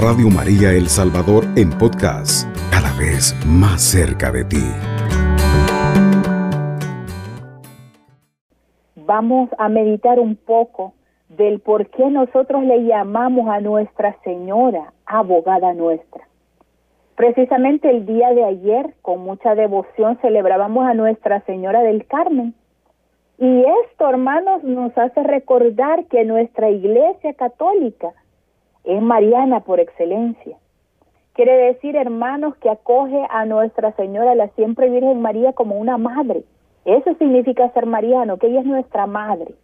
Radio María El Salvador en podcast, cada vez más cerca de ti. Vamos a meditar un poco del por qué nosotros le llamamos a Nuestra Señora abogada nuestra. Precisamente el día de ayer, con mucha devoción, celebrábamos a Nuestra Señora del Carmen. Y esto, hermanos, nos hace recordar que nuestra Iglesia Católica es mariana por excelencia. Quiere decir, hermanos, que acoge a Nuestra Señora, la siempre Virgen María, como una madre. Eso significa ser mariano, que ella es nuestra madre,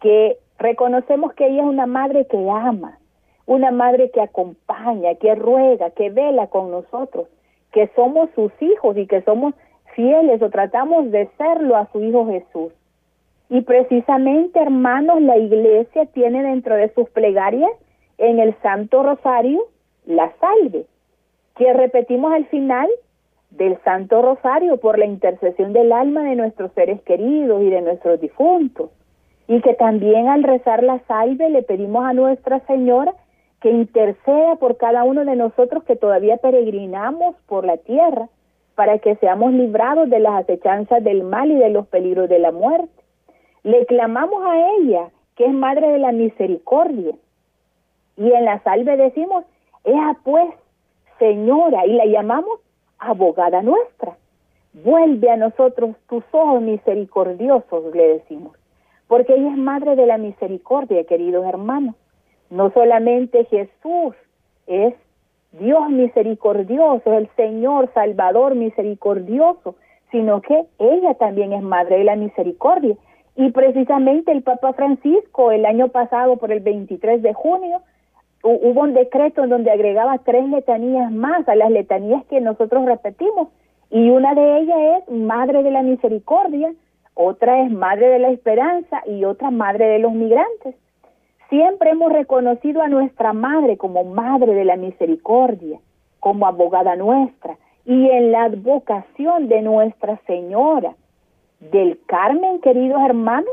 que reconocemos que ella es una madre que ama, una madre que acompaña, que ruega, que vela con nosotros, que somos sus hijos y que somos fieles o tratamos de serlo a su Hijo Jesús. Y precisamente, hermanos, la iglesia tiene dentro de sus plegarias en el Santo Rosario la salve, que repetimos al final del Santo Rosario por la intercesión del alma de nuestros seres queridos y de nuestros difuntos. Y que también al rezar la salve le pedimos a Nuestra Señora que interceda por cada uno de nosotros que todavía peregrinamos por la tierra, para que seamos librados de las acechanzas del mal y de los peligros de la muerte. Le clamamos a ella, que es Madre de la Misericordia, y en la salve decimos, ea pues, Señora, y la llamamos abogada nuestra. Vuelve a nosotros tus ojos misericordiosos, le decimos, porque ella es Madre de la Misericordia, queridos hermanos. No solamente Jesús es Dios misericordioso, el Señor Salvador misericordioso, sino que ella también es Madre de la Misericordia. Y precisamente el Papa Francisco el año pasado, por el 23 de junio, hubo un decreto en donde agregaba tres letanías más a las letanías que nosotros repetimos. Y una de ellas es Madre de la Misericordia, otra es Madre de la Esperanza y otra Madre de los Migrantes. Siempre hemos reconocido a nuestra madre como madre de la misericordia, como abogada nuestra, y en la advocación de Nuestra Señora del Carmen, queridos hermanos,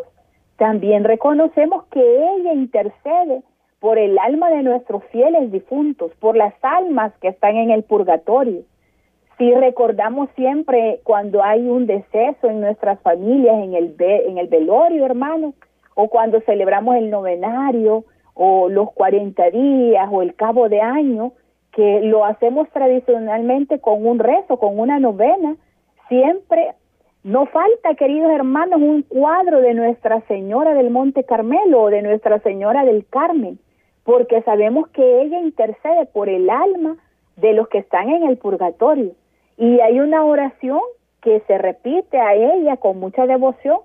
también reconocemos que ella intercede por el alma de nuestros fieles difuntos, por las almas que están en el purgatorio. Si recordamos siempre cuando hay un deceso en nuestras familias, en el, en el velorio, hermanos, o cuando celebramos el novenario o los 40 días o el cabo de año, que lo hacemos tradicionalmente con un rezo, con una novena, siempre no falta, queridos hermanos, un cuadro de Nuestra Señora del Monte Carmelo o de Nuestra Señora del Carmen, porque sabemos que ella intercede por el alma de los que están en el purgatorio. Y hay una oración que se repite a ella con mucha devoción,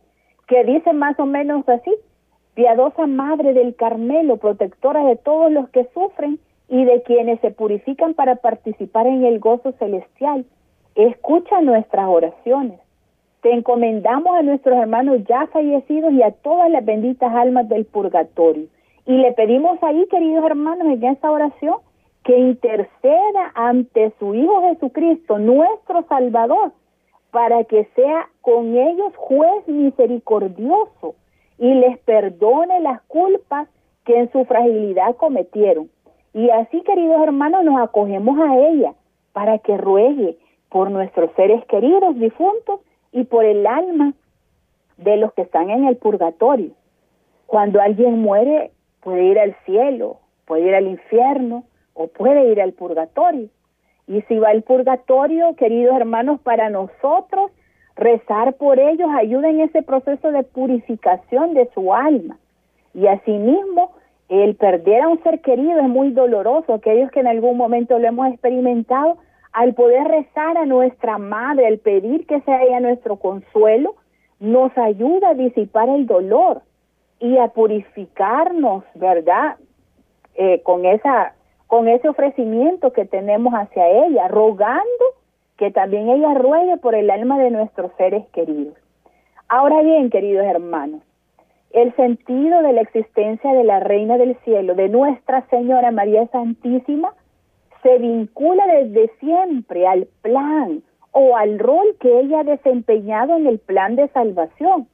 que dice más o menos así, piadosa Madre del Carmelo, protectora de todos los que sufren y de quienes se purifican para participar en el gozo celestial, escucha nuestras oraciones. Te encomendamos a nuestros hermanos ya fallecidos y a todas las benditas almas del purgatorio. Y le pedimos ahí, queridos hermanos, en esta oración, que interceda ante su Hijo Jesucristo, nuestro Salvador, para que sea con ellos juez misericordioso y les perdone las culpas que en su fragilidad cometieron. Y así, queridos hermanos, nos acogemos a ella para que ruegue por nuestros seres queridos difuntos y por el alma de los que están en el purgatorio. Cuando alguien muere, puede ir al cielo, puede ir al infierno o puede ir al purgatorio. Y si va al purgatorio, queridos hermanos, para nosotros rezar por ellos ayuda en ese proceso de purificación de su alma. Y asimismo, el perder a un ser querido es muy doloroso, aquellos que en algún momento lo hemos experimentado, al poder rezar a nuestra madre, al pedir que sea ella nuestro consuelo, nos ayuda a disipar el dolor y a purificarnos, ¿verdad? Eh, con esa con ese ofrecimiento que tenemos hacia ella, rogando que también ella ruegue por el alma de nuestros seres queridos. Ahora bien, queridos hermanos, el sentido de la existencia de la Reina del Cielo, de Nuestra Señora María Santísima, se vincula desde siempre al plan o al rol que ella ha desempeñado en el plan de salvación.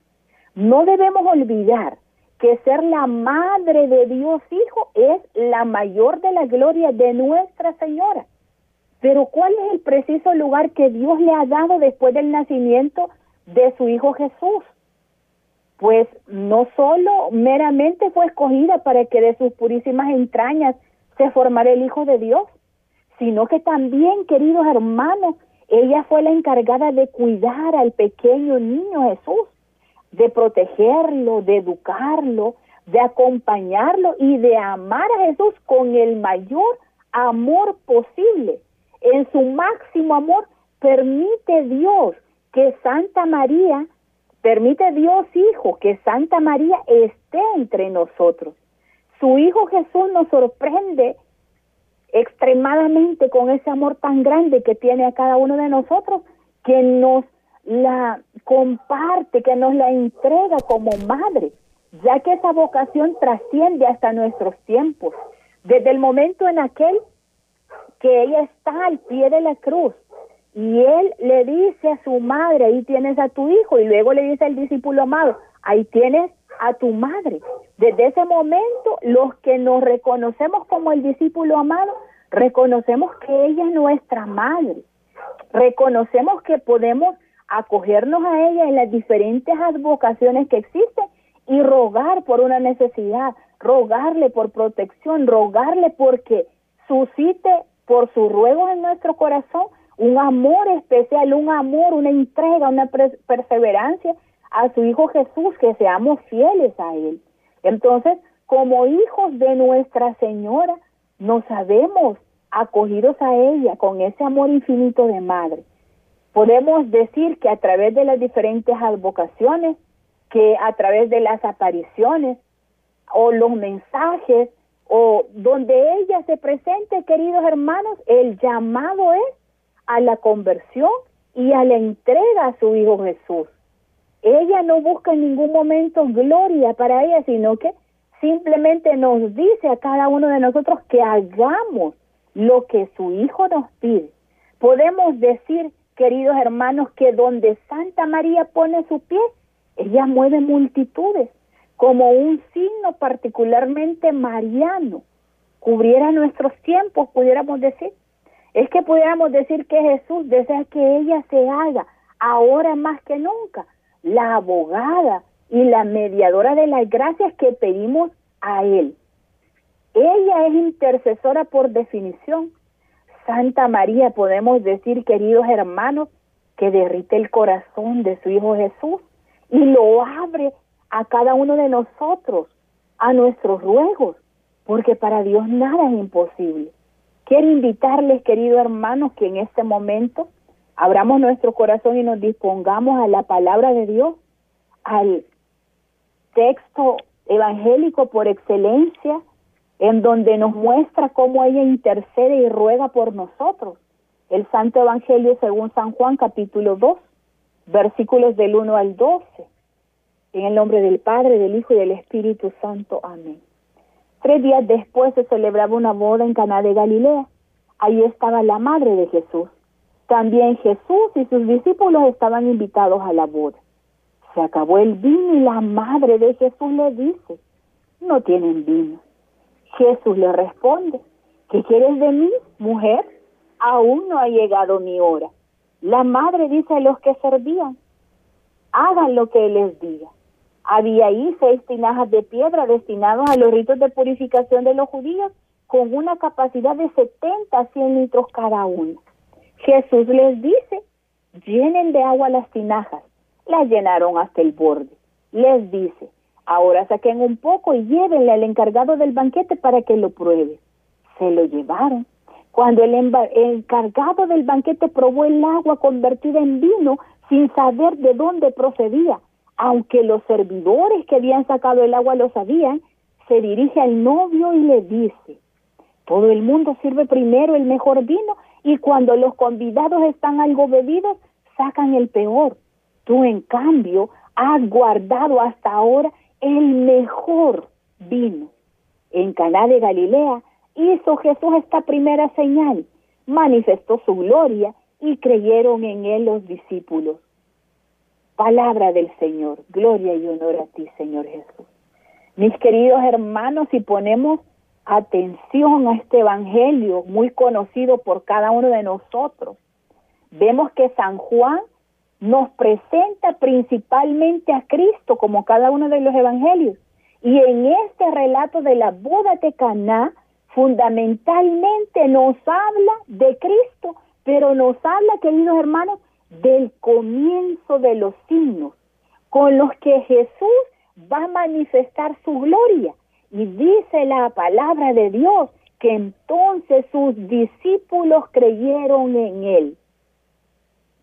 No debemos olvidar que ser la madre de Dios Hijo es la mayor de la gloria de Nuestra Señora. Pero ¿cuál es el preciso lugar que Dios le ha dado después del nacimiento de su Hijo Jesús? Pues no solo meramente fue escogida para que de sus purísimas entrañas se formara el Hijo de Dios, sino que también, queridos hermanos, ella fue la encargada de cuidar al pequeño niño Jesús, de protegerlo, de educarlo, de acompañarlo y de amar a Jesús con el mayor amor posible en su máximo amor, permite Dios que Santa María, permite Dios Hijo que Santa María esté entre nosotros. Su Hijo Jesús nos sorprende extremadamente con ese amor tan grande que tiene a cada uno de nosotros, que nos la comparte, que nos la entrega como madre, ya que esa vocación trasciende hasta nuestros tiempos. Desde el momento en aquel que ella está al pie de la cruz y él le dice a su madre, ahí tienes a tu hijo, y luego le dice al discípulo amado, ahí tienes a tu madre. Desde ese momento, los que nos reconocemos como el discípulo amado, reconocemos que ella es nuestra madre. Reconocemos que podemos acogernos a ella en las diferentes advocaciones que existen y rogar por una necesidad, rogarle por protección, rogarle porque suscite por sus ruegos en nuestro corazón un amor especial, un amor, una entrega, una perseverancia a su Hijo Jesús, que seamos fieles a Él. Entonces, como hijos de Nuestra Señora, nos sabemos acogidos a ella con ese amor infinito de madre. Podemos decir que a través de las diferentes advocaciones, que a través de las apariciones o los mensajes o donde ella se presente, queridos hermanos, el llamado es a la conversión y a la entrega a su Hijo Jesús. Ella no busca en ningún momento gloria para ella, sino que simplemente nos dice a cada uno de nosotros que hagamos lo que su Hijo nos pide. Podemos decir, queridos hermanos, que donde Santa María pone su pie, ella mueve multitudes como un signo particularmente mariano, cubriera nuestros tiempos, pudiéramos decir. Es que pudiéramos decir que Jesús desea que ella se haga ahora más que nunca la abogada y la mediadora de las gracias que pedimos a Él. Ella es intercesora por definición. Santa María, podemos decir, queridos hermanos, que derrite el corazón de su Hijo Jesús y lo abre a cada uno de nosotros, a nuestros ruegos, porque para Dios nada es imposible. Quiero invitarles, queridos hermanos, que en este momento abramos nuestro corazón y nos dispongamos a la palabra de Dios, al texto evangélico por excelencia, en donde nos muestra cómo ella intercede y ruega por nosotros. El Santo Evangelio según San Juan capítulo 2, versículos del 1 al 12. En el nombre del Padre, del Hijo y del Espíritu Santo. Amén. Tres días después se celebraba una boda en Caná de Galilea. Ahí estaba la madre de Jesús. También Jesús y sus discípulos estaban invitados a la boda. Se acabó el vino y la madre de Jesús le dice, no tienen vino. Jesús le responde, ¿qué quieres de mí, mujer? Aún no ha llegado mi hora. La madre dice a los que servían, hagan lo que les diga. Había ahí seis tinajas de piedra destinados a los ritos de purificación de los judíos con una capacidad de 70 a 100 litros cada una. Jesús les dice, llenen de agua las tinajas. Las llenaron hasta el borde. Les dice, ahora saquen un poco y llévenle al encargado del banquete para que lo pruebe. Se lo llevaron. Cuando el, encargado del banquete probó el agua convertida en vino sin saber de dónde procedía, aunque los servidores que habían sacado el agua lo sabían, se dirige al novio y le dice, todo el mundo sirve primero el mejor vino y cuando los convidados están algo bebidos, sacan el peor. Tú, en cambio, has guardado hasta ahora el mejor vino. En Caná de Galilea hizo Jesús esta primera señal, manifestó su gloria y creyeron en él los discípulos. Palabra del Señor, gloria y honor a ti, Señor Jesús. Mis queridos hermanos, si ponemos atención a este Evangelio muy conocido por cada uno de nosotros, vemos que San Juan nos presenta principalmente a Cristo como cada uno de los evangelios. Y en este relato de la boda de Caná, fundamentalmente nos habla de Cristo, pero nos habla, queridos hermanos, del comienzo de los signos con los que Jesús va a manifestar su gloria. Y dice la palabra de Dios que entonces sus discípulos creyeron en él.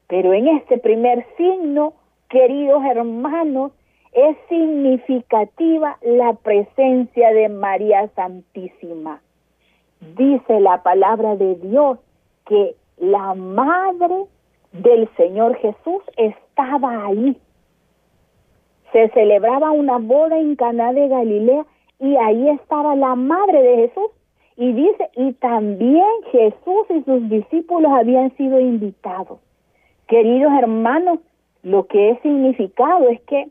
Pero en este primer signo, queridos hermanos, es significativa la presencia de María Santísima. Dice la palabra de Dios que la madre del Señor Jesús estaba ahí. Se celebraba una boda en Caná de Galilea y ahí estaba la madre de Jesús. Y dice, y también Jesús y sus discípulos habían sido invitados. Queridos hermanos, lo que es significado es que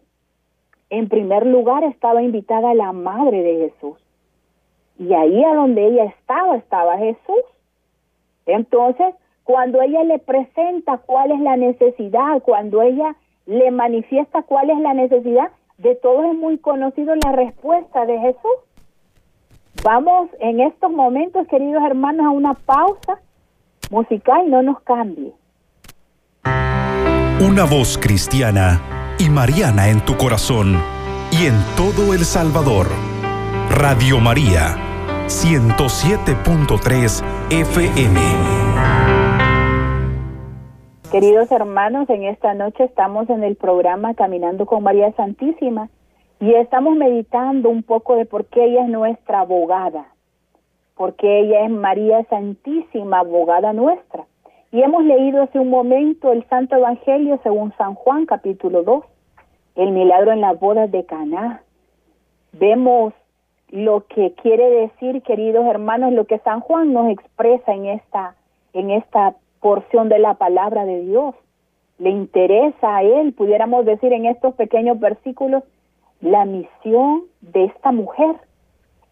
en primer lugar estaba invitada la madre de Jesús. Y ahí a donde ella estaba, estaba Jesús. Entonces, cuando ella le presenta cuál es la necesidad, cuando ella le manifiesta cuál es la necesidad, de todos es muy conocido la respuesta de Jesús. Vamos en estos momentos, queridos hermanos, a una pausa musical, no nos cambie. Una voz cristiana y mariana en tu corazón y en todo El Salvador. Radio María, 107.3 FM. Queridos hermanos, en esta noche estamos en el programa Caminando con María Santísima y estamos meditando un poco de por qué ella es nuestra abogada, porque ella es María Santísima, abogada nuestra. Y hemos leído hace un momento el Santo Evangelio según San Juan capítulo 2, el milagro en las bodas de Caná. Vemos lo que quiere decir, queridos hermanos, lo que San Juan nos expresa en esta en esta porción de la palabra de Dios. Le interesa a él, pudiéramos decir en estos pequeños versículos, la misión de esta mujer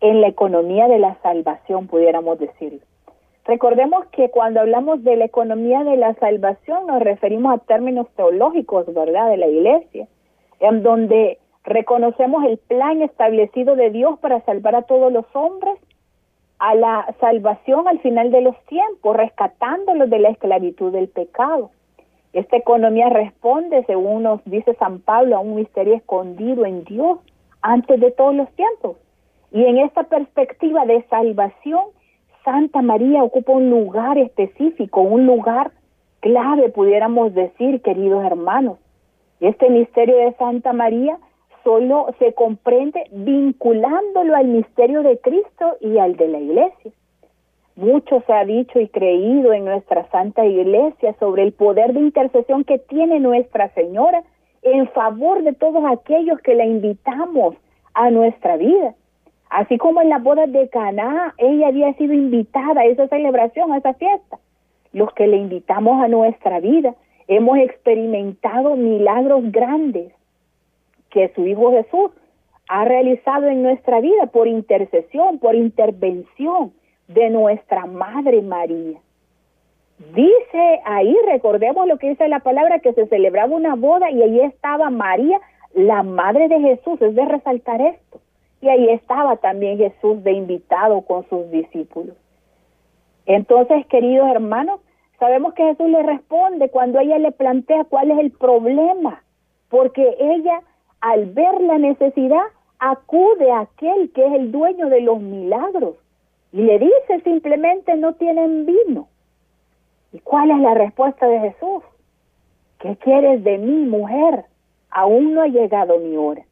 en la economía de la salvación, pudiéramos decirlo. Recordemos que cuando hablamos de la economía de la salvación nos referimos a términos teológicos, ¿verdad?, de la iglesia, en donde reconocemos el plan establecido de Dios para salvar a todos los hombres a la salvación al final de los tiempos, rescatándolos de la esclavitud del pecado. Esta economía responde, según nos dice San Pablo, a un misterio escondido en Dios antes de todos los tiempos. Y en esta perspectiva de salvación, Santa María ocupa un lugar específico, un lugar clave, pudiéramos decir, queridos hermanos. Este misterio de Santa María solo se comprende vinculándolo al misterio de Cristo y al de la Iglesia. Mucho se ha dicho y creído en nuestra Santa Iglesia sobre el poder de intercesión que tiene Nuestra Señora en favor de todos aquellos que la invitamos a nuestra vida. Así como en la boda de Caná, ella había sido invitada a esa celebración, a esa fiesta. Los que le invitamos a nuestra vida hemos experimentado milagros grandes que su Hijo Jesús ha realizado en nuestra vida por intercesión, por intervención de nuestra Madre María. Dice ahí, recordemos lo que dice la palabra, que se celebraba una boda y ahí estaba María, la Madre de Jesús, es de resaltar esto. Y ahí estaba también Jesús de invitado con sus discípulos. Entonces, queridos hermanos, sabemos que Jesús le responde cuando ella le plantea cuál es el problema, porque ella, al ver la necesidad, acude a aquel que es el dueño de los milagros y le dice simplemente no tienen vino. ¿Y cuál es la respuesta de Jesús? ¿Qué quieres de mí, mujer? Aún no ha llegado mi hora.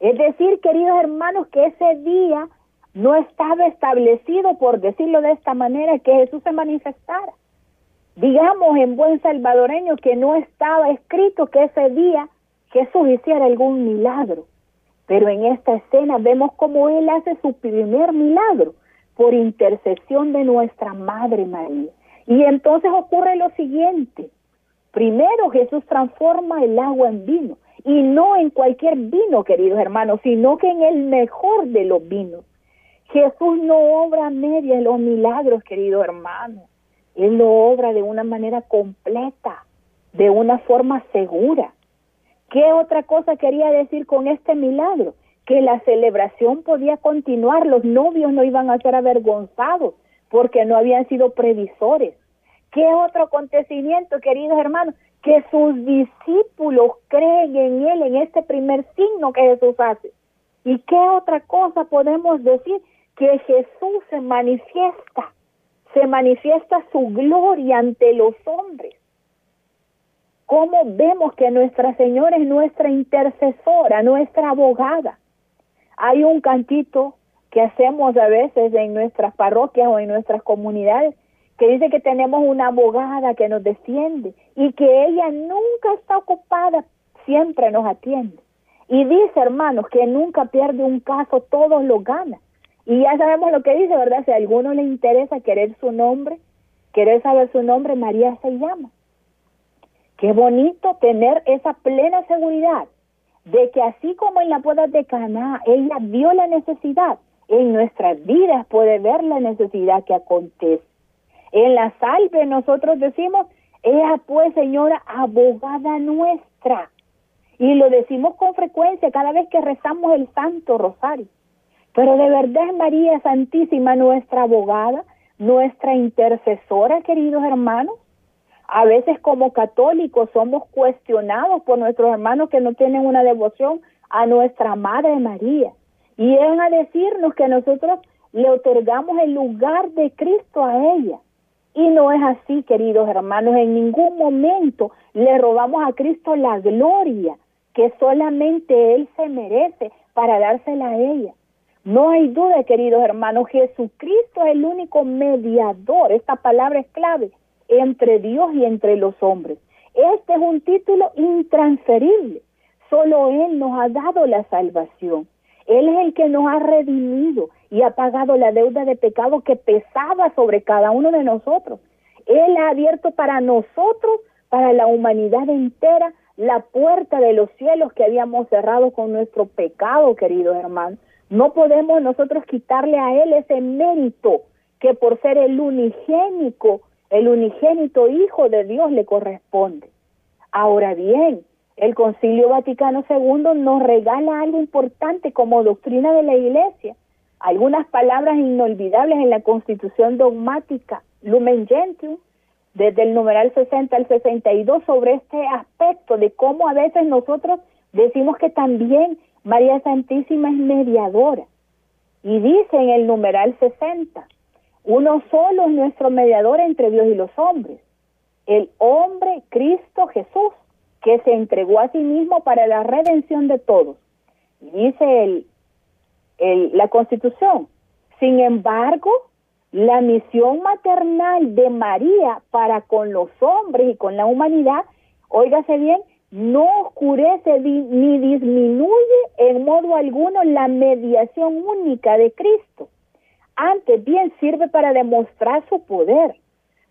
Es decir, queridos hermanos, que ese día no estaba establecido, por decirlo de esta manera, que Jesús se manifestara. Digamos en buen salvadoreño que no estaba escrito que ese día Jesús hiciera algún milagro. Pero en esta escena vemos cómo Él hace su primer milagro por intercesión de nuestra Madre María. Y entonces ocurre lo siguiente. Primero Jesús transforma el agua en vino y no en cualquier vino, queridos hermanos, sino que en el mejor de los vinos. Jesús no obra media los milagros, queridos hermanos. Él lo obra de una manera completa, de una forma segura. ¿Qué otra cosa quería decir con este milagro? Que la celebración podía continuar, los novios no iban a ser avergonzados porque no habían sido previsores. ¿Qué otro acontecimiento, queridos hermanos? Que sus discípulos creen en Él, en este primer signo que Jesús hace. ¿Y qué otra cosa podemos decir? Que Jesús se manifiesta, se manifiesta su gloria ante los hombres. ¿Cómo vemos que Nuestra Señora es nuestra intercesora, nuestra abogada? Hay un cantito que hacemos a veces en nuestras parroquias o en nuestras comunidades que dice que tenemos una abogada que nos defiende y que ella nunca está ocupada, siempre nos atiende. Y dice, hermanos, que nunca pierde un caso, todos lo gana. Y ya sabemos lo que dice, ¿verdad? Si a alguno le interesa querer su nombre, querer saber su nombre, María se llama. Qué bonito tener esa plena seguridad de que así como en la boda de Caná ella vio la necesidad, en nuestras vidas puede ver la necesidad que acontece. En la salve nosotros decimos, ella pues señora abogada nuestra. Y lo decimos con frecuencia cada vez que rezamos el Santo Rosario. Pero de verdad María Santísima nuestra abogada, nuestra intercesora, queridos hermanos. A veces como católicos somos cuestionados por nuestros hermanos que no tienen una devoción a nuestra Madre María. Y es a decirnos que nosotros le otorgamos el lugar de Cristo a ella. Y no es así, queridos hermanos, en ningún momento le robamos a Cristo la gloria que solamente Él se merece para dársela a ella. No hay duda, queridos hermanos, Jesucristo es el único mediador, esta palabra es clave, entre Dios y entre los hombres. Este es un título intransferible. Solo Él nos ha dado la salvación. Él es el que nos ha redimido y ha pagado la deuda de pecado que pesaba sobre cada uno de nosotros. Él ha abierto para nosotros, para la humanidad entera, la puerta de los cielos que habíamos cerrado con nuestro pecado, queridos hermanos. No podemos nosotros quitarle a Él ese mérito que por ser el unigénico, el unigénito Hijo de Dios le corresponde. Ahora bien, el Concilio Vaticano II nos regala algo importante como doctrina de la Iglesia, algunas palabras inolvidables en la Constitución dogmática Lumen Gentium, desde el numeral 60 al 62, sobre este aspecto de cómo a veces nosotros decimos que también María Santísima es mediadora. Y dice en el numeral 60, uno solo es nuestro mediador entre Dios y los hombres, el hombre Cristo Jesús que se entregó a sí mismo para la redención de todos. dice el, la Constitución, sin embargo, la misión maternal de María para con los hombres y con la humanidad, óigase bien, no oscurece ni disminuye en modo alguno la mediación única de Cristo. Antes bien sirve para demostrar su poder,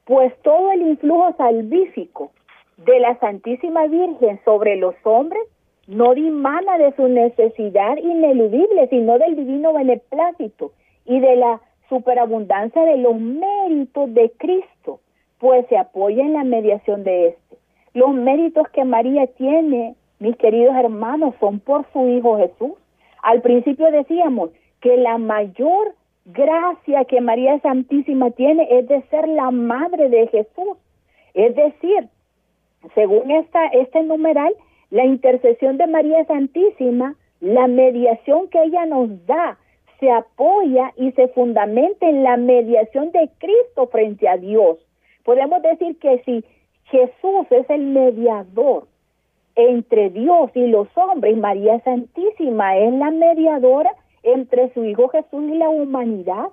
pues todo el influjo salvífico de la Santísima Virgen sobre los hombres no dimana de su necesidad ineludible, sino del divino beneplácito y de la superabundancia de los méritos de Cristo, pues se apoya en la mediación de éste. Los méritos que María tiene, mis queridos hermanos, son por su Hijo Jesús. Al principio decíamos que la mayor gracia que María Santísima tiene es de ser la madre de Jesús. Es decir, según esta, este numeral, la intercesión de María Santísima, la mediación que ella nos da, se apoya y se fundamenta en la mediación de Cristo frente a Dios. Podemos decir que si Jesús es el mediador entre Dios y los hombres, María Santísima es la mediadora entre su Hijo Jesús y la humanidad,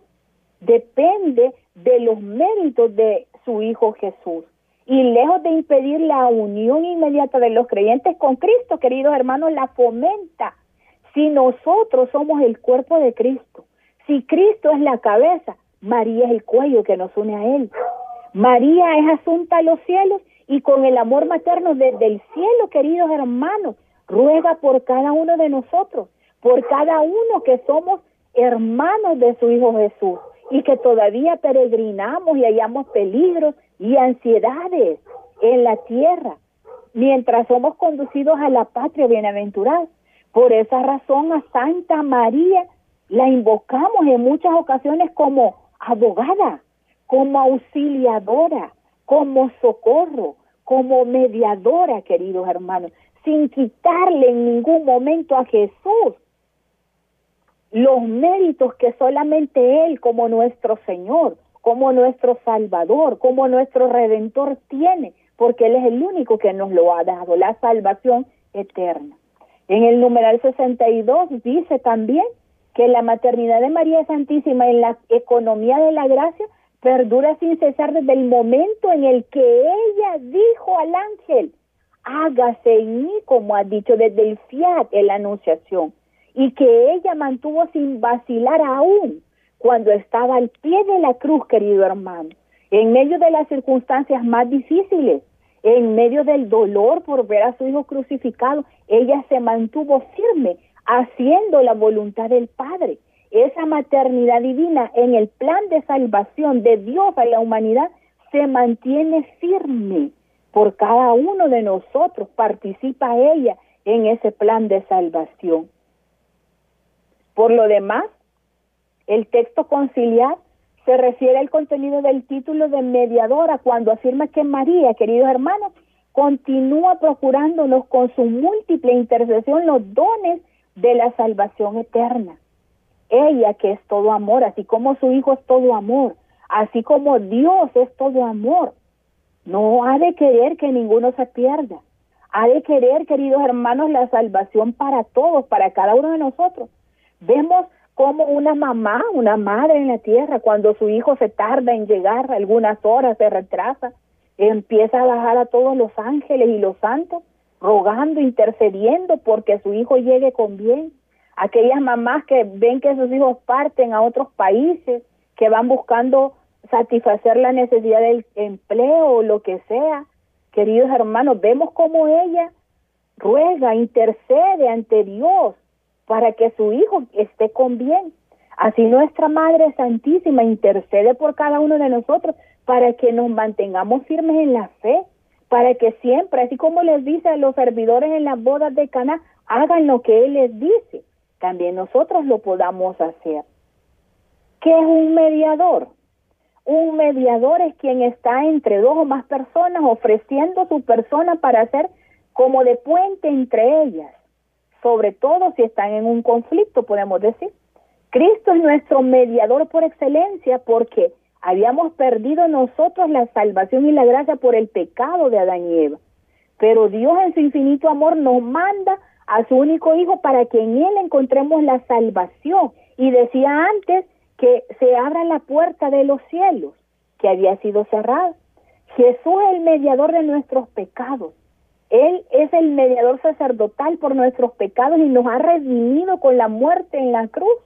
depende de los méritos de su Hijo Jesús y lejos de impedir la unión inmediata de los creyentes con Cristo, queridos hermanos, la fomenta. Si nosotros somos el cuerpo de Cristo, si Cristo es la cabeza, María es el cuello que nos une a Él. María es asunta a los cielos y con el amor materno desde el cielo, queridos hermanos, ruega por cada uno de nosotros, por cada uno que somos hermanos de su Hijo Jesús y que todavía peregrinamos y hallamos peligros y ansiedades en la tierra, mientras somos conducidos a la patria bienaventurada. Por esa razón a Santa María la invocamos en muchas ocasiones como abogada, como auxiliadora, como socorro, como mediadora, queridos hermanos, sin quitarle en ningún momento a Jesús los méritos que solamente Él como nuestro Señor, como nuestro Salvador, como nuestro Redentor tiene, porque Él es el único que nos lo ha dado, la salvación eterna. En el numeral 62 dice también que la maternidad de María Santísima en la economía de la gracia perdura sin cesar desde el momento en el que ella dijo al ángel, hágase en mí como ha dicho desde el fiat en la anunciación, y que ella mantuvo sin vacilar aún cuando estaba al pie de la cruz, querido hermano, en medio de las circunstancias más difíciles, en medio del dolor por ver a su hijo crucificado, ella se mantuvo firme haciendo la voluntad del Padre. Esa maternidad divina en el plan de salvación de Dios a la humanidad se mantiene firme por cada uno de nosotros, participa ella en ese plan de salvación. Por lo demás, el texto conciliar se refiere al contenido del título de mediadora cuando afirma que María, queridos hermanos, continúa procurándonos con su múltiple intercesión los dones de la salvación eterna. Ella que es todo amor, así como su Hijo es todo amor, así como Dios es todo amor, no ha de querer que ninguno se pierda. Ha de querer, queridos hermanos, la salvación para todos, para cada uno de nosotros. Vemos como una mamá, una madre en la tierra, cuando su hijo se tarda en llegar, algunas horas se retrasa, empieza a bajar a todos los ángeles y los santos, rogando, intercediendo porque su hijo llegue con bien. Aquellas mamás que ven que sus hijos parten a otros países, que van buscando satisfacer la necesidad del empleo o lo que sea. Queridos hermanos, vemos como ella ruega, intercede ante Dios para que su hijo esté con bien. Así nuestra Madre Santísima intercede por cada uno de nosotros para que nos mantengamos firmes en la fe, para que siempre, así como les dice a los servidores en las bodas de Cana, hagan lo que Él les dice, también nosotros lo podamos hacer. ¿Qué es un mediador? Un mediador es quien está entre dos o más personas ofreciendo su persona para ser como de puente entre ellas sobre todo si están en un conflicto, podemos decir. Cristo es nuestro mediador por excelencia porque habíamos perdido nosotros la salvación y la gracia por el pecado de Adán y Eva. Pero Dios en su infinito amor nos manda a su único Hijo para que en Él encontremos la salvación. Y decía antes que se abra la puerta de los cielos, que había sido cerrada. Jesús es el mediador de nuestros pecados. Él es el mediador sacerdotal por nuestros pecados y nos ha redimido con la muerte en la cruz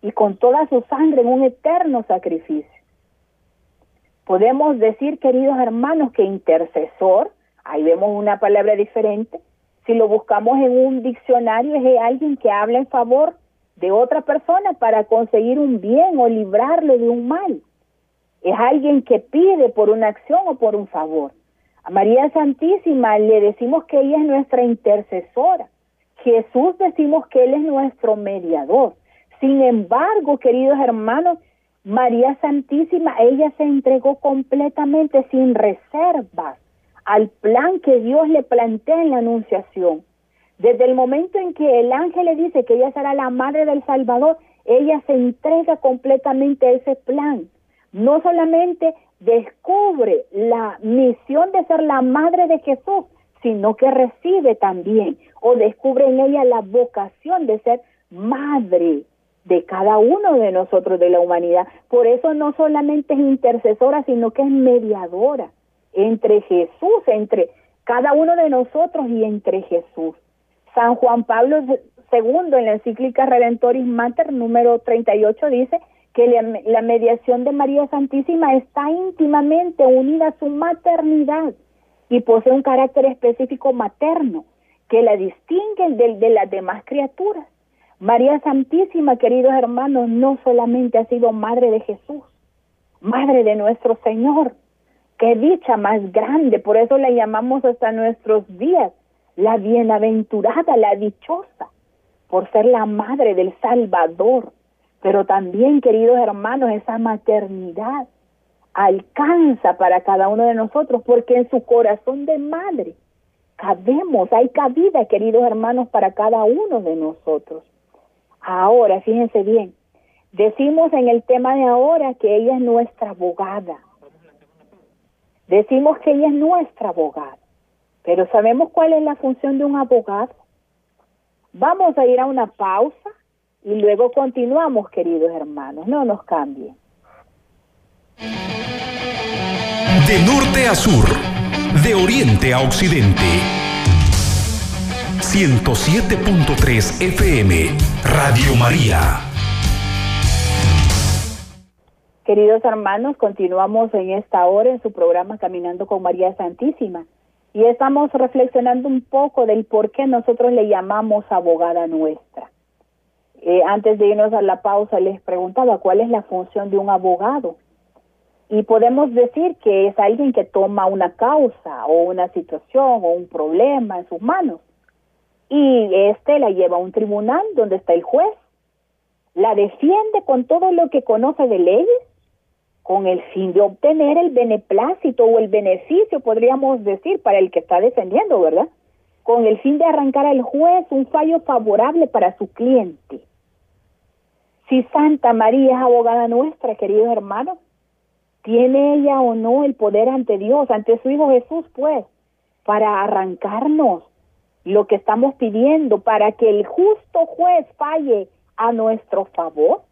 y con toda su sangre en un eterno sacrificio. Podemos decir, queridos hermanos, que intercesor, ahí vemos una palabra diferente, si lo buscamos en un diccionario es alguien que habla en favor de otra persona para conseguir un bien o librarlo de un mal. Es alguien que pide por una acción o por un favor. María Santísima le decimos que ella es nuestra intercesora. Jesús decimos que Él es nuestro mediador. Sin embargo, queridos hermanos, María Santísima, ella se entregó completamente sin reservas al plan que Dios le plantea en la Anunciación. Desde el momento en que el ángel le dice que ella será la madre del Salvador, ella se entrega completamente a ese plan. No solamente descubre la misión de ser la madre de Jesús, sino que recibe también o descubre en ella la vocación de ser madre de cada uno de nosotros de la humanidad. Por eso no solamente es intercesora, sino que es mediadora entre Jesús, entre cada uno de nosotros y entre Jesús. San Juan Pablo II en la encíclica Redentoris Mater número 38 dice que la, mediación de María Santísima está íntimamente unida a su maternidad y posee un carácter específico materno que la distingue de, de las demás criaturas. María Santísima, queridos hermanos, no solamente ha sido madre de Jesús, madre de nuestro Señor. Qué dicha más grande, por eso la llamamos hasta nuestros días, la bienaventurada, la dichosa, por ser la madre del Salvador. Pero también, queridos hermanos, esa maternidad alcanza para cada uno de nosotros, porque en su corazón de madre cabemos, hay cabida, queridos hermanos, para cada uno de nosotros. Ahora, fíjense bien, decimos en el tema de ahora que ella es nuestra abogada. Decimos que ella es nuestra abogada, pero ¿sabemos cuál es la función de un abogado? Vamos a ir a una pausa y luego continuamos, queridos hermanos, no nos cambien. De norte a sur, de oriente a occidente. 107.3 FM, Radio María. Queridos hermanos, continuamos en esta hora en su programa Caminando con María Santísima y estamos reflexionando un poco del por qué nosotros le llamamos abogada nuestra. Eh, antes de irnos a la pausa les preguntaba cuál es la función de un abogado y podemos decir que es alguien que toma una causa o una situación o un problema en sus manos y este la lleva a un tribunal donde está el juez, la defiende con todo lo que conoce de leyes con el fin de obtener el beneplácito o el beneficio, podríamos decir, para el que está defendiendo, ¿verdad? Con el fin de arrancar al juez un fallo favorable para su cliente. Si Santa María es abogada nuestra, queridos hermanos, ¿Tiene ella o no el poder ante Dios, ante su Hijo Jesús, pues, para arrancarnos lo que estamos pidiendo, para que el justo juez falle a nuestro favor?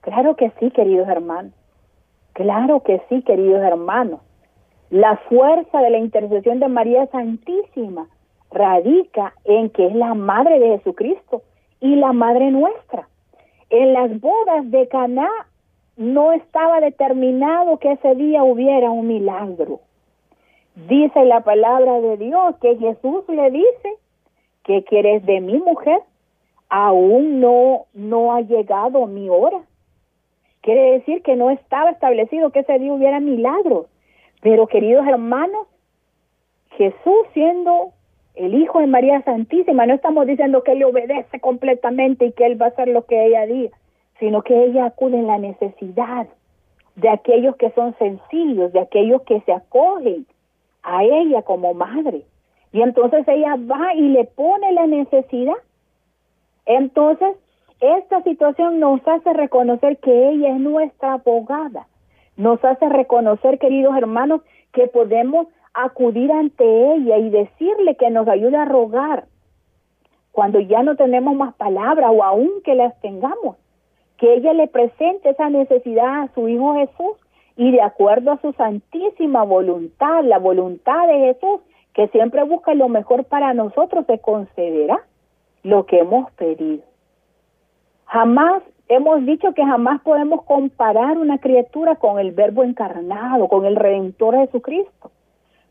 Claro que sí, queridos hermanos. Claro que sí, queridos hermanos. La fuerza de la intercesión de María Santísima radica en que es la madre de Jesucristo y la madre nuestra. En las bodas de Caná no estaba determinado que ese día hubiera un milagro. Dice la palabra de Dios que Jesús le dice, ¿qué quieres de mi mujer? Aún no, no ha llegado mi hora. Quiere decir que no estaba establecido que ese día hubiera milagros. Pero queridos hermanos, Jesús siendo el Hijo de María Santísima, no estamos diciendo que Él le obedece completamente y que Él va a hacer lo que ella diga sino que ella acude en la necesidad de aquellos que son sencillos, de aquellos que se acogen a ella como madre. Y entonces ella va y le pone la necesidad. Entonces, esta situación nos hace reconocer que ella es nuestra abogada. Nos hace reconocer, queridos hermanos, que podemos acudir ante ella y decirle que nos ayude a rogar cuando ya no tenemos más palabras o aún que las tengamos que ella le presente esa necesidad a su Hijo Jesús y de acuerdo a su santísima voluntad, la voluntad de Jesús, que siempre busca lo mejor para nosotros, se concederá lo que hemos pedido. Jamás hemos dicho que jamás podemos comparar una criatura con el Verbo encarnado, con el Redentor Jesucristo.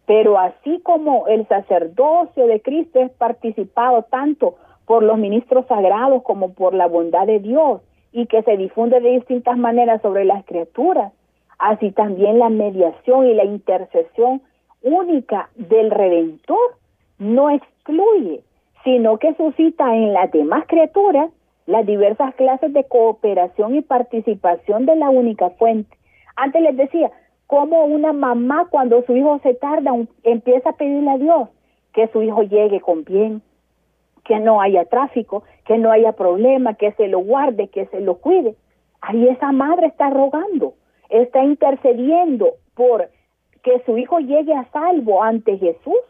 Pero así como el sacerdocio de Cristo es participado tanto por los ministros sagrados como por la bondad de Dios, y que se difunde de distintas maneras sobre las criaturas, así también la mediación y la intercesión única del Redentor no excluye, sino que suscita en las demás criaturas las diversas clases de cooperación y participación de la única fuente. Antes les decía, como una mamá cuando su hijo se tarda empieza a pedirle a Dios que su hijo llegue con bien, que no haya tráfico, que no haya problema, que se lo guarde, que se lo cuide. Ahí esa madre está rogando, está intercediendo por que su hijo llegue a salvo ante Jesús.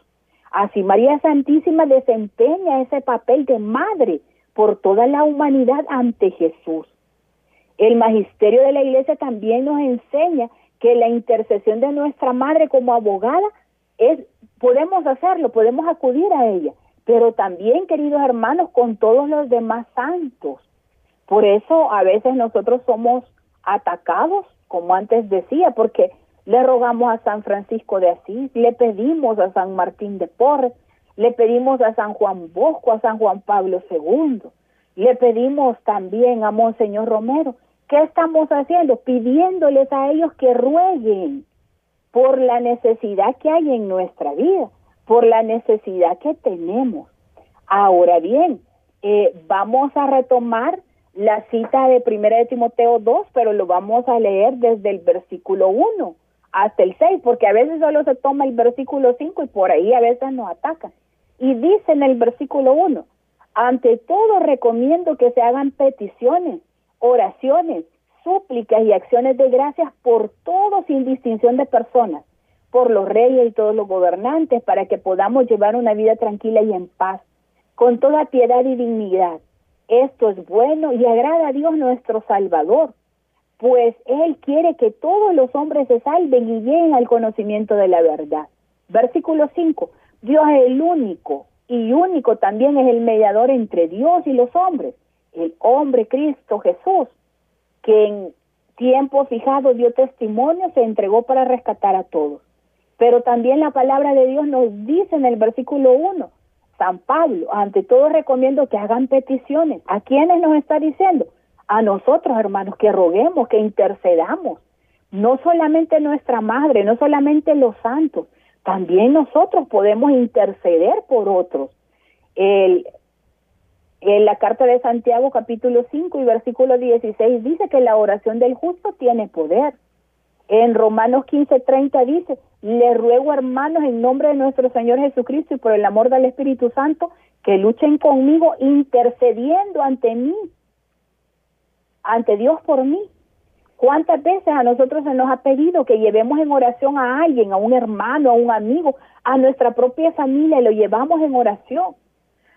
Así María Santísima desempeña ese papel de madre por toda la humanidad ante Jesús. El magisterio de la iglesia también nos enseña que la intercesión de nuestra madre como abogada es podemos hacerlo, podemos acudir a ella, pero también, queridos hermanos, con todos los demás santos. Por eso a veces nosotros somos atacados, como antes decía, porque le rogamos a San Francisco de Asís, le pedimos a San Martín de Porres, le pedimos a San Juan Bosco, a San Juan Pablo II, le pedimos también a Monseñor Romero. ¿Qué estamos haciendo? Pidiéndoles a ellos que rueguen por la necesidad que hay en nuestra vida, por la necesidad que tenemos. Ahora bien, eh, vamos a retomar la cita de Primera de Timoteo 2, pero lo vamos a leer desde el versículo 1 hasta el 6, porque a veces solo se toma el versículo 5 y por ahí a veces nos atacan. Y dice en el versículo 1, ante todo recomiendo que se hagan peticiones, oraciones, súplicas y acciones de gracias por todos sin distinción de personas, por los reyes y todos los gobernantes, para que podamos llevar una vida tranquila y en paz, con toda piedad y dignidad. Esto es bueno y agrada a Dios nuestro Salvador, pues Él quiere que todos los hombres se salven y lleguen al conocimiento de la verdad. Versículo 5. Dios es el único y único también es el mediador entre Dios y los hombres, el hombre Cristo Jesús, que en tiempo fijado dio testimonio, se entregó para rescatar a todos. Pero también la palabra de Dios nos dice en el versículo 1, San Pablo, ante todo recomiendo que hagan peticiones. ¿A quiénes nos está diciendo? A nosotros, hermanos, que roguemos, que intercedamos. No solamente nuestra madre, no solamente los santos, también nosotros podemos interceder por otros. El, en la carta de Santiago capítulo 5 y versículo 16 dice que la oración del justo tiene poder. En Romanos 15:30 dice, le ruego hermanos en nombre de nuestro Señor Jesucristo y por el amor del Espíritu Santo que luchen conmigo intercediendo ante mí, ante Dios por mí. ¿Cuántas veces a nosotros se nos ha pedido que llevemos en oración a alguien, a un hermano, a un amigo, a nuestra propia familia, y lo llevamos en oración?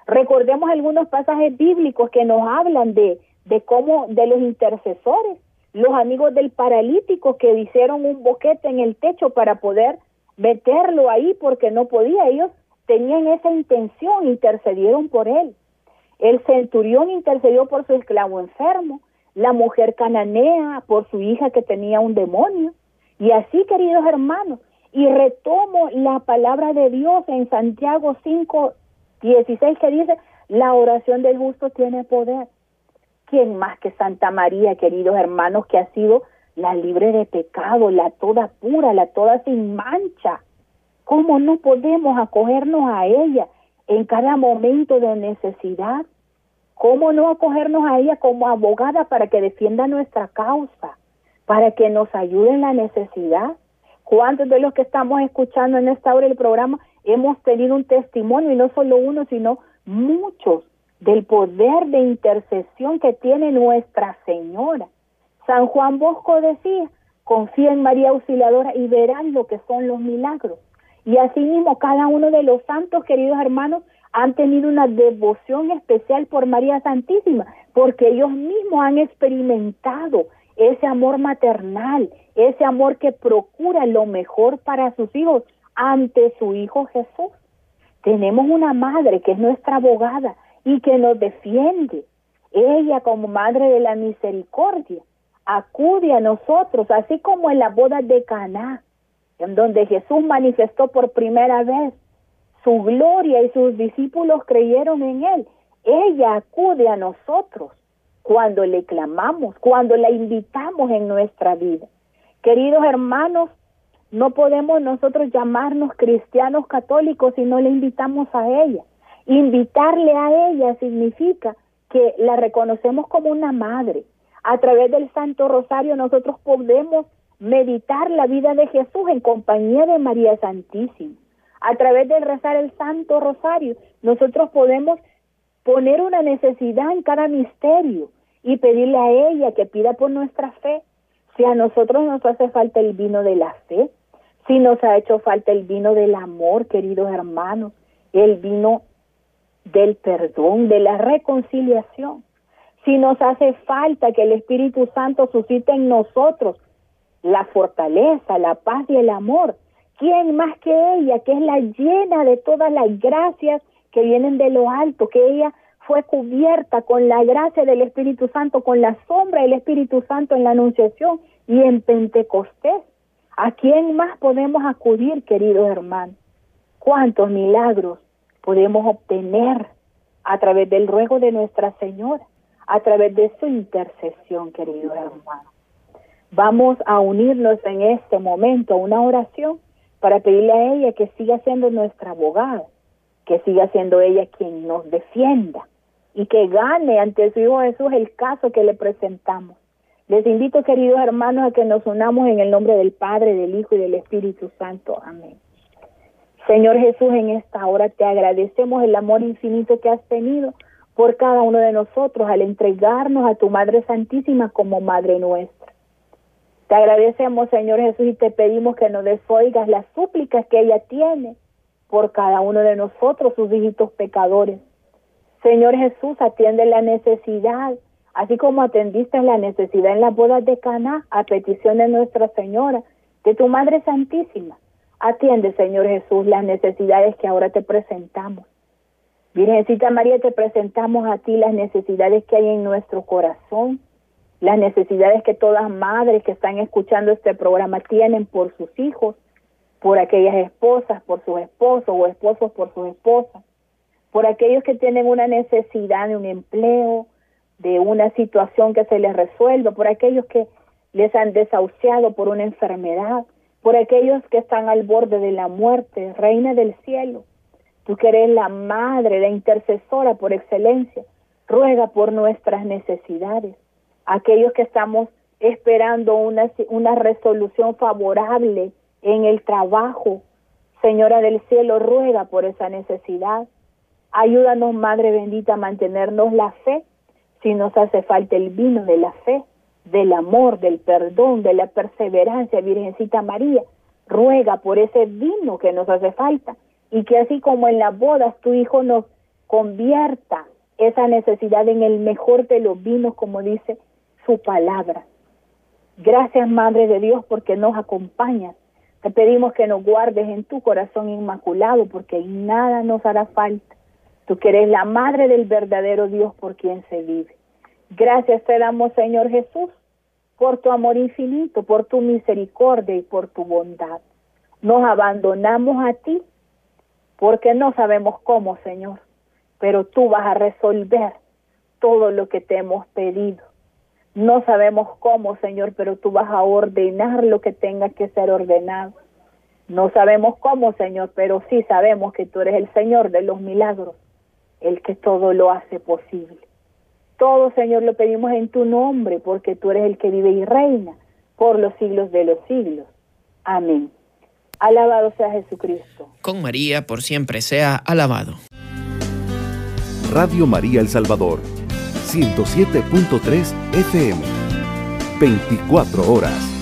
Recordemos algunos pasajes bíblicos que nos hablan de, de cómo, de los intercesores, los amigos del paralítico que hicieron un boquete en el techo para poder meterlo ahí porque no podía. Ellos tenían esa intención, intercedieron por él. El centurión intercedió por su esclavo enfermo, la mujer cananea por su hija que tenía un demonio. Y así, queridos hermanos, y retomo la palabra de Dios en Santiago 5, 16 que dice, la oración del justo tiene poder. ¿Quién más que Santa María, queridos hermanos, que ha sido la libre de pecado, la toda pura, la toda sin mancha? ¿Cómo no podemos acogernos a ella en cada momento de necesidad? ¿Cómo no acogernos a ella como abogada para que defienda nuestra causa, para que nos ayude en la necesidad? ¿Cuántos de los que estamos escuchando en esta hora el programa hemos tenido un testimonio, y no solo uno, sino muchos, del poder de intercesión que tiene Nuestra Señora. San Juan Bosco decía, confía en María Auxiliadora y verán lo que son los milagros. Y asimismo, cada uno de los santos, queridos hermanos, han tenido una devoción especial por María Santísima, porque ellos mismos han experimentado ese amor maternal, ese amor que procura lo mejor para sus hijos ante su Hijo Jesús. Tenemos una madre que es nuestra abogada y que nos defiende. Ella como madre de la misericordia acude a nosotros, así como en la boda de Caná, en donde Jesús manifestó por primera vez su gloria y sus discípulos creyeron en él. Ella acude a nosotros cuando le clamamos, cuando la invitamos en nuestra vida. Queridos hermanos, no podemos nosotros llamarnos cristianos católicos si no le invitamos a ella. Invitarle a ella significa que la reconocemos como una madre. A través del Santo Rosario nosotros podemos meditar la vida de Jesús en compañía de María Santísima. A través de rezar el Santo Rosario nosotros podemos poner una necesidad en cada misterio y pedirle a ella que pida por nuestra fe. Si a nosotros nos hace falta el vino de la fe, si nos ha hecho falta el vino del amor, queridos hermanos, el vino del perdón, de la reconciliación. Si nos hace falta que el Espíritu Santo suscite en nosotros la fortaleza, la paz y el amor, ¿quién más que ella, que es la llena de todas las gracias que vienen de lo alto, que ella fue cubierta con la gracia del Espíritu Santo, con la sombra del Espíritu Santo en la Anunciación y en Pentecostés? ¿A quién más podemos acudir, queridos hermanos? ¿Cuántos milagros podemos obtener a través del ruego de Nuestra Señora, a través de su intercesión, queridos hermanos? Vamos a unirnos en este momento a una oración para pedirle a ella que siga siendo nuestra abogada, que siga siendo ella quien nos defienda y que gane ante su Hijo Jesús el caso que le presentamos. Les invito, queridos hermanos, a que nos unamos en el nombre del Padre, del Hijo y del Espíritu Santo. Amén. Señor Jesús, en esta hora te agradecemos el amor infinito que has tenido por cada uno de nosotros al entregarnos a tu Madre Santísima como Madre nuestra. Te agradecemos, Señor Jesús, y te pedimos que nos desoigas las súplicas que ella tiene por cada uno de nosotros, sus hijitos pecadores. Señor Jesús, atiende la necesidad, así como atendiste la necesidad en las bodas de Caná a petición de Nuestra Señora, de tu Madre Santísima. Atiende, Señor Jesús, las necesidades que ahora te presentamos. Virgencita María, te presentamos a ti las necesidades que hay en nuestro corazón, las necesidades que todas madres que están escuchando este programa tienen por sus hijos, por aquellas esposas, por sus esposos o esposos por sus esposas por aquellos que tienen una necesidad de un empleo, de una situación que se les resuelva, por aquellos que les han desahuciado por una enfermedad, por aquellos que están al borde de la muerte, Reina del cielo. Tú que eres la madre, la intercesora por excelencia, ruega por nuestras necesidades. Aquellos que estamos esperando una, una resolución favorable en el trabajo, Señora del cielo, ruega por esa necesidad. Ayúdanos, Madre bendita, a mantenernos la fe si nos hace falta el vino de la fe, del amor, del perdón, de la perseverancia, Virgencita María. Ruega por ese vino que nos hace falta y que así como en las bodas tu Hijo nos convierta esa necesidad en el mejor de los vinos, como dice su palabra. Gracias, Madre de Dios, porque nos acompañas. Te pedimos que nos guardes en tu corazón inmaculado, porque nada nos hará falta Tú que eres la madre del verdadero Dios por quien se vive. Gracias te damos, Señor Jesús, por tu amor infinito, por tu misericordia y por tu bondad. Nos abandonamos a ti porque no sabemos cómo, Señor, pero tú vas a resolver todo lo que te hemos pedido. No sabemos cómo, Señor, pero tú vas a ordenar lo que tenga que ser ordenado. No sabemos cómo, Señor, pero sí sabemos que tú eres el Señor de los milagros el que todo lo hace posible. Todo, Señor, lo pedimos en tu nombre, porque tú eres el que vive y reina por los siglos de los siglos. Amén. Alabado sea Jesucristo. Con María por siempre sea alabado. Radio María El Salvador, 107.3 FM, 24 horas.